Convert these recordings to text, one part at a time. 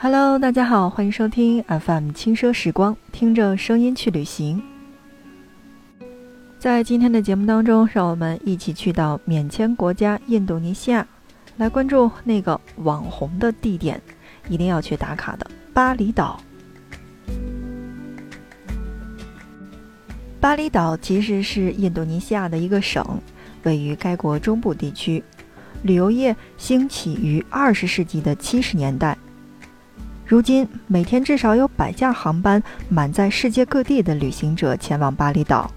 Hello，大家好，欢迎收听 FM 轻奢时光，听着声音去旅行。在今天的节目当中，让我们一起去到免签国家印度尼西亚，来关注那个网红的地点，一定要去打卡的巴厘岛。巴厘岛其实是印度尼西亚的一个省，位于该国中部地区，旅游业兴起于二十世纪的七十年代。如今，每天至少有百架航班满载世界各地的旅行者前往巴厘岛。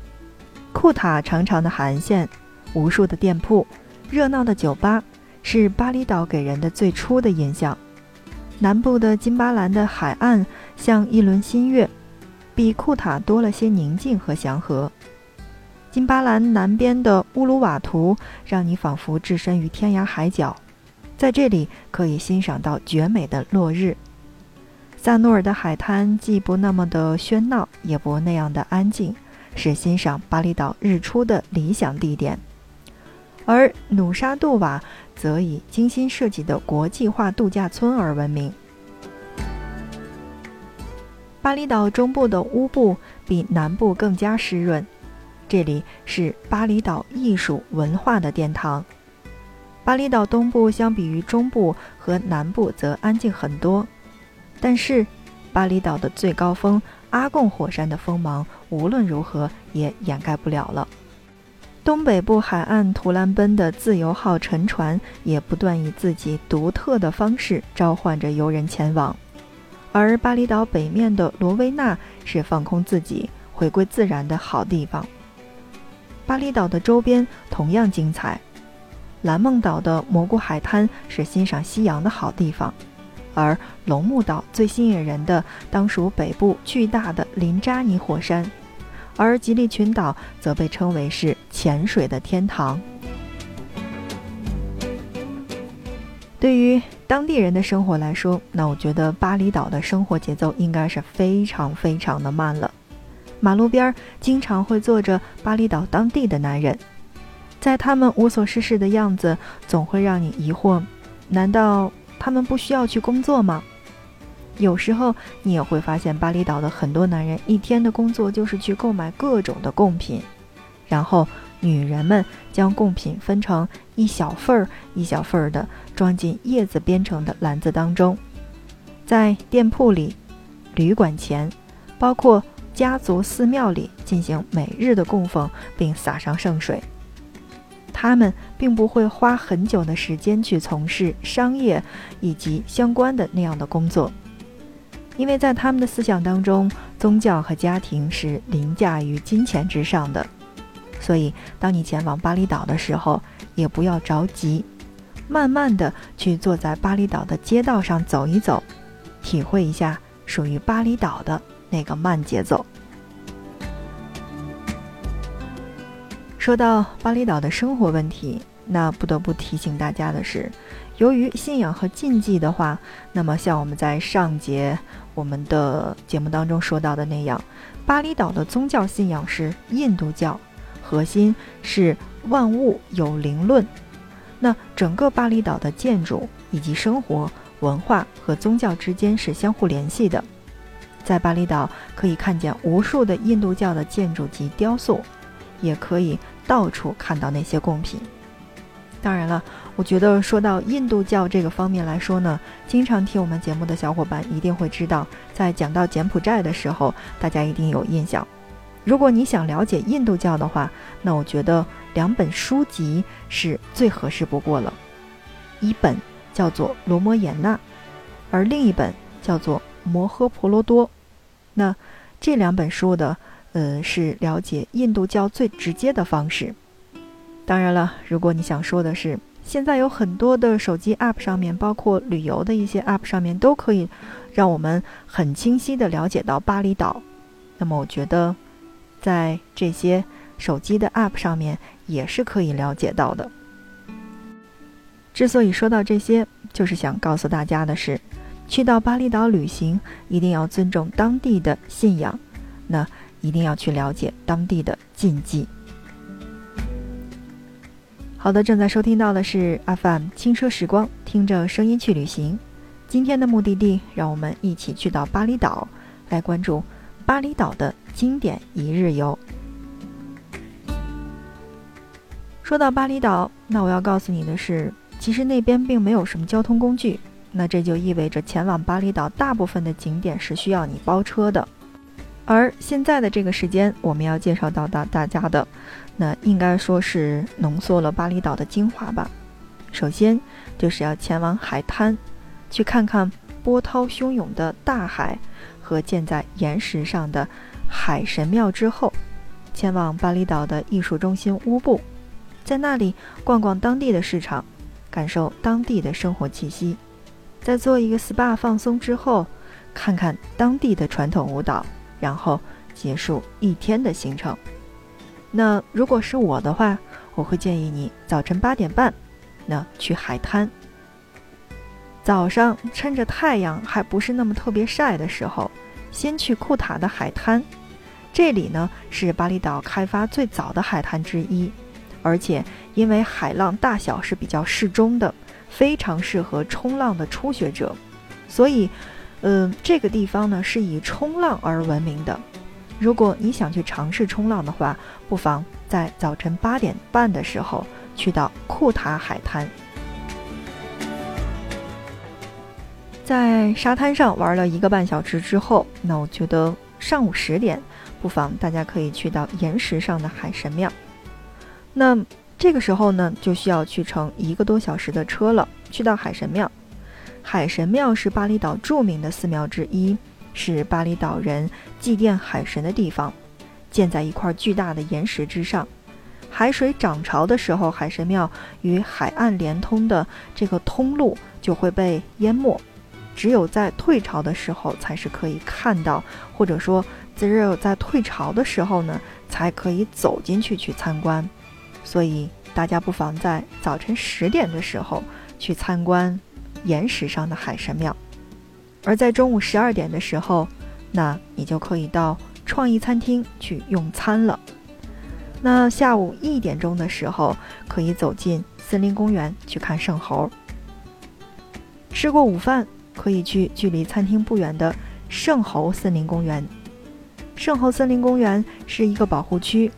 库塔长长的海岸线，无数的店铺，热闹的酒吧，是巴厘岛给人的最初的印象。南部的金巴兰的海岸像一轮新月，比库塔多了些宁静和祥和。金巴兰南边的乌鲁瓦图让你仿佛置身于天涯海角，在这里可以欣赏到绝美的落日。萨诺尔的海滩既不那么的喧闹，也不那样的安静，是欣赏巴厘岛日出的理想地点。而努沙杜瓦则以精心设计的国际化度假村而闻名。巴厘岛中部的乌布比南部更加湿润，这里是巴厘岛艺术文化的殿堂。巴厘岛东部相比于中部和南部则安静很多。但是，巴厘岛的最高峰阿贡火山的锋芒无论如何也掩盖不了了。东北部海岸图兰奔的自由号沉船也不断以自己独特的方式召唤着游人前往，而巴厘岛北面的罗威纳是放空自己、回归自然的好地方。巴厘岛的周边同样精彩，蓝梦岛的蘑菇海滩是欣赏夕阳的好地方。而龙目岛最吸引人的当属北部巨大的林扎尼火山，而吉利群岛则被称为是潜水的天堂。对于当地人的生活来说，那我觉得巴厘岛的生活节奏应该是非常非常的慢了。马路边经常会坐着巴厘岛当地的男人，在他们无所事事的样子，总会让你疑惑：难道？他们不需要去工作吗？有时候你也会发现，巴厘岛的很多男人一天的工作就是去购买各种的贡品，然后女人们将贡品分成一小份儿一小份儿的装进叶子编成的篮子当中，在店铺里、旅馆前，包括家族寺庙里进行每日的供奉，并洒上圣水。他们并不会花很久的时间去从事商业以及相关的那样的工作，因为在他们的思想当中，宗教和家庭是凌驾于金钱之上的。所以，当你前往巴厘岛的时候，也不要着急，慢慢的去坐在巴厘岛的街道上走一走，体会一下属于巴厘岛的那个慢节奏。说到巴厘岛的生活问题，那不得不提醒大家的是，由于信仰和禁忌的话，那么像我们在上节我们的节目当中说到的那样，巴厘岛的宗教信仰是印度教，核心是万物有灵论。那整个巴厘岛的建筑以及生活文化和宗教之间是相互联系的，在巴厘岛可以看见无数的印度教的建筑及雕塑。也可以到处看到那些贡品。当然了，我觉得说到印度教这个方面来说呢，经常听我们节目的小伙伴一定会知道，在讲到柬埔寨的时候，大家一定有印象。如果你想了解印度教的话，那我觉得两本书籍是最合适不过了。一本叫做《罗摩衍那》，而另一本叫做《摩诃婆罗多》。那这两本书的。呃，是了解印度教最直接的方式。当然了，如果你想说的是，现在有很多的手机 App 上面，包括旅游的一些 App 上面，都可以让我们很清晰的了解到巴厘岛。那么，我觉得在这些手机的 App 上面也是可以了解到的。之所以说到这些，就是想告诉大家的是，去到巴厘岛旅行一定要尊重当地的信仰。那。一定要去了解当地的禁忌。好的，正在收听到的是 FM 轻奢时光，听着声音去旅行。今天的目的地，让我们一起去到巴厘岛，来关注巴厘岛的经典一日游。说到巴厘岛，那我要告诉你的是，其实那边并没有什么交通工具。那这就意味着前往巴厘岛大部分的景点是需要你包车的。而现在的这个时间，我们要介绍到大大家的，那应该说是浓缩了巴厘岛的精华吧。首先就是要前往海滩，去看看波涛汹涌的大海和建在岩石上的海神庙之后，前往巴厘岛的艺术中心乌布。在那里逛逛当地的市场，感受当地的生活气息，在做一个 SPA 放松之后，看看当地的传统舞蹈，然后结束一天的行程。那如果是我的话，我会建议你早晨八点半，那去海滩。早上趁着太阳还不是那么特别晒的时候，先去库塔的海滩。这里呢是巴厘岛开发最早的海滩之一。而且，因为海浪大小是比较适中的，非常适合冲浪的初学者，所以，嗯，这个地方呢是以冲浪而闻名的。如果你想去尝试冲浪的话，不妨在早晨八点半的时候去到库塔海滩，在沙滩上玩了一个半小时之后，那我觉得上午十点，不妨大家可以去到岩石上的海神庙。那这个时候呢，就需要去乘一个多小时的车了，去到海神庙。海神庙是巴厘岛著名的寺庙之一，是巴厘岛人祭奠海神的地方，建在一块巨大的岩石之上。海水涨潮的时候，海神庙与海岸连通的这个通路就会被淹没，只有在退潮的时候才是可以看到，或者说只有在退潮的时候呢，才可以走进去去参观。所以大家不妨在早晨十点的时候去参观岩石上的海神庙，而在中午十二点的时候，那你就可以到创意餐厅去用餐了。那下午一点钟的时候，可以走进森林公园去看圣猴。吃过午饭，可以去距离餐厅不远的圣猴森林公园。圣猴森林公园是一个保护区。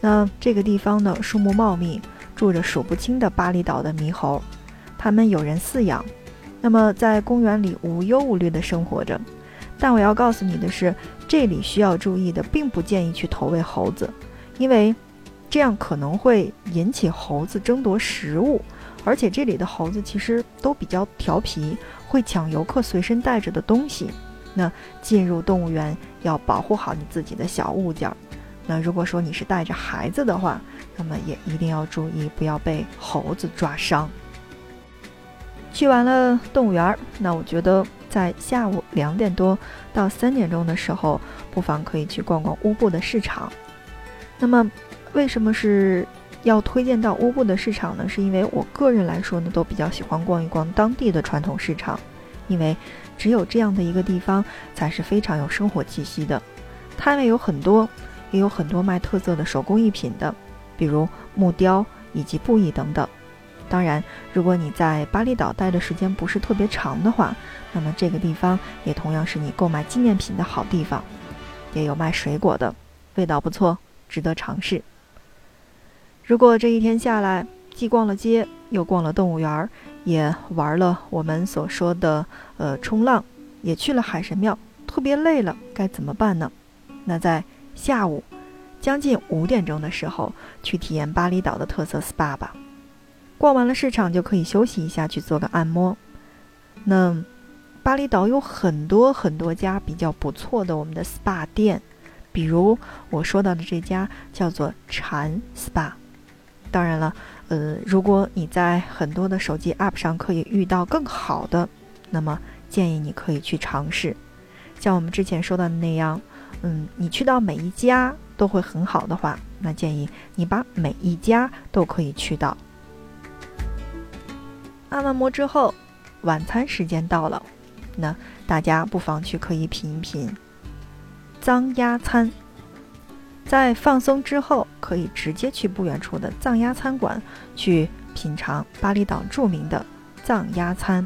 那这个地方呢，树木茂密，住着数不清的巴厘岛的猕猴，它们有人饲养，那么在公园里无忧无虑地生活着。但我要告诉你的是，这里需要注意的，并不建议去投喂猴子，因为这样可能会引起猴子争夺食物，而且这里的猴子其实都比较调皮，会抢游客随身带着的东西。那进入动物园要保护好你自己的小物件。那如果说你是带着孩子的话，那么也一定要注意，不要被猴子抓伤。去完了动物园，那我觉得在下午两点多到三点钟的时候，不妨可以去逛逛乌布的市场。那么，为什么是要推荐到乌布的市场呢？是因为我个人来说呢，都比较喜欢逛一逛当地的传统市场，因为只有这样的一个地方才是非常有生活气息的。摊位有很多。也有很多卖特色的手工艺品的，比如木雕以及布艺等等。当然，如果你在巴厘岛待的时间不是特别长的话，那么这个地方也同样是你购买纪念品的好地方。也有卖水果的，味道不错，值得尝试。如果这一天下来，既逛了街，又逛了动物园，也玩了我们所说的呃冲浪，也去了海神庙，特别累了，该怎么办呢？那在下午将近五点钟的时候，去体验巴厘岛的特色 SPA 吧。逛完了市场就可以休息一下，去做个按摩。那巴厘岛有很多很多家比较不错的我们的 SPA 店，比如我说到的这家叫做禅 SPA。当然了，呃，如果你在很多的手机 App 上可以遇到更好的，那么建议你可以去尝试。像我们之前说到的那样。嗯，你去到每一家都会很好的话，那建议你把每一家都可以去到。按完摩之后，晚餐时间到了，那大家不妨去可以品一品藏鸭餐。在放松之后，可以直接去不远处的藏鸭餐馆去品尝巴厘岛著名的藏鸭餐。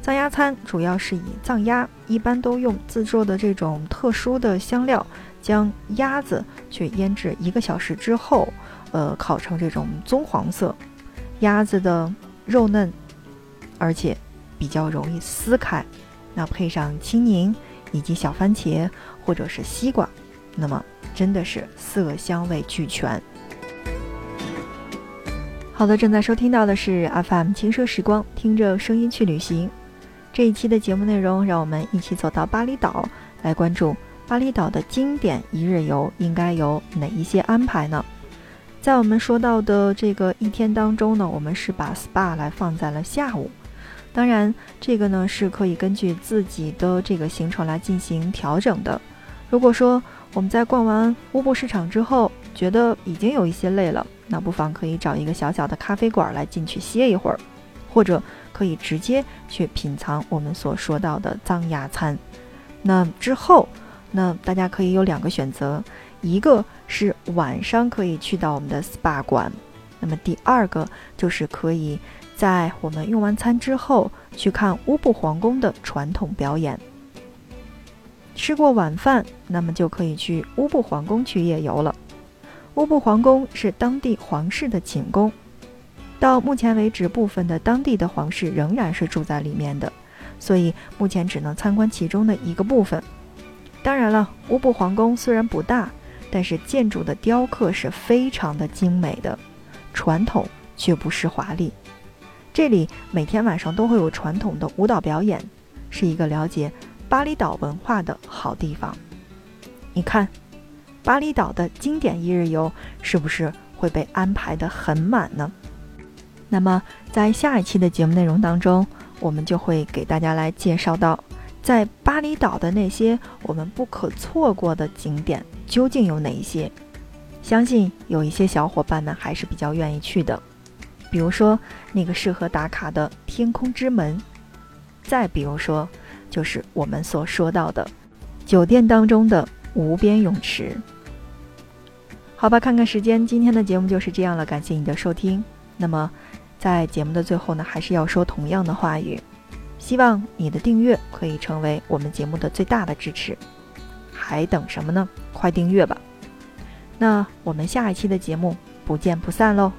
藏鸭餐主要是以藏鸭，一般都用自做的这种特殊的香料，将鸭子去腌制一个小时之后，呃，烤成这种棕黄色。鸭子的肉嫩，而且比较容易撕开。那配上青柠以及小番茄或者是西瓜，那么真的是色香味俱全。好的，正在收听到的是 FM 轻奢时光，听着声音去旅行。这一期的节目内容，让我们一起走到巴厘岛，来关注巴厘岛的经典一日游应该有哪一些安排呢？在我们说到的这个一天当中呢，我们是把 SPA 来放在了下午。当然，这个呢是可以根据自己的这个行程来进行调整的。如果说我们在逛完乌布市场之后，觉得已经有一些累了，那不妨可以找一个小小的咖啡馆来进去歇一会儿，或者可以直接去品尝我们所说到的藏雅餐。那之后，那大家可以有两个选择，一个是晚上可以去到我们的 SPA 馆，那么第二个就是可以。在我们用完餐之后，去看乌布皇宫的传统表演。吃过晚饭，那么就可以去乌布皇宫去夜游了。乌布皇宫是当地皇室的寝宫，到目前为止，部分的当地的皇室仍然是住在里面的，所以目前只能参观其中的一个部分。当然了，乌布皇宫虽然不大，但是建筑的雕刻是非常的精美的，传统却不失华丽。这里每天晚上都会有传统的舞蹈表演，是一个了解巴厘岛文化的好地方。你看，巴厘岛的经典一日游是不是会被安排的很满呢？那么，在下一期的节目内容当中，我们就会给大家来介绍到，在巴厘岛的那些我们不可错过的景点究竟有哪一些。相信有一些小伙伴们还是比较愿意去的。比如说那个适合打卡的天空之门，再比如说就是我们所说到的酒店当中的无边泳池。好吧，看看时间，今天的节目就是这样了，感谢你的收听。那么在节目的最后呢，还是要说同样的话语，希望你的订阅可以成为我们节目的最大的支持。还等什么呢？快订阅吧！那我们下一期的节目不见不散喽！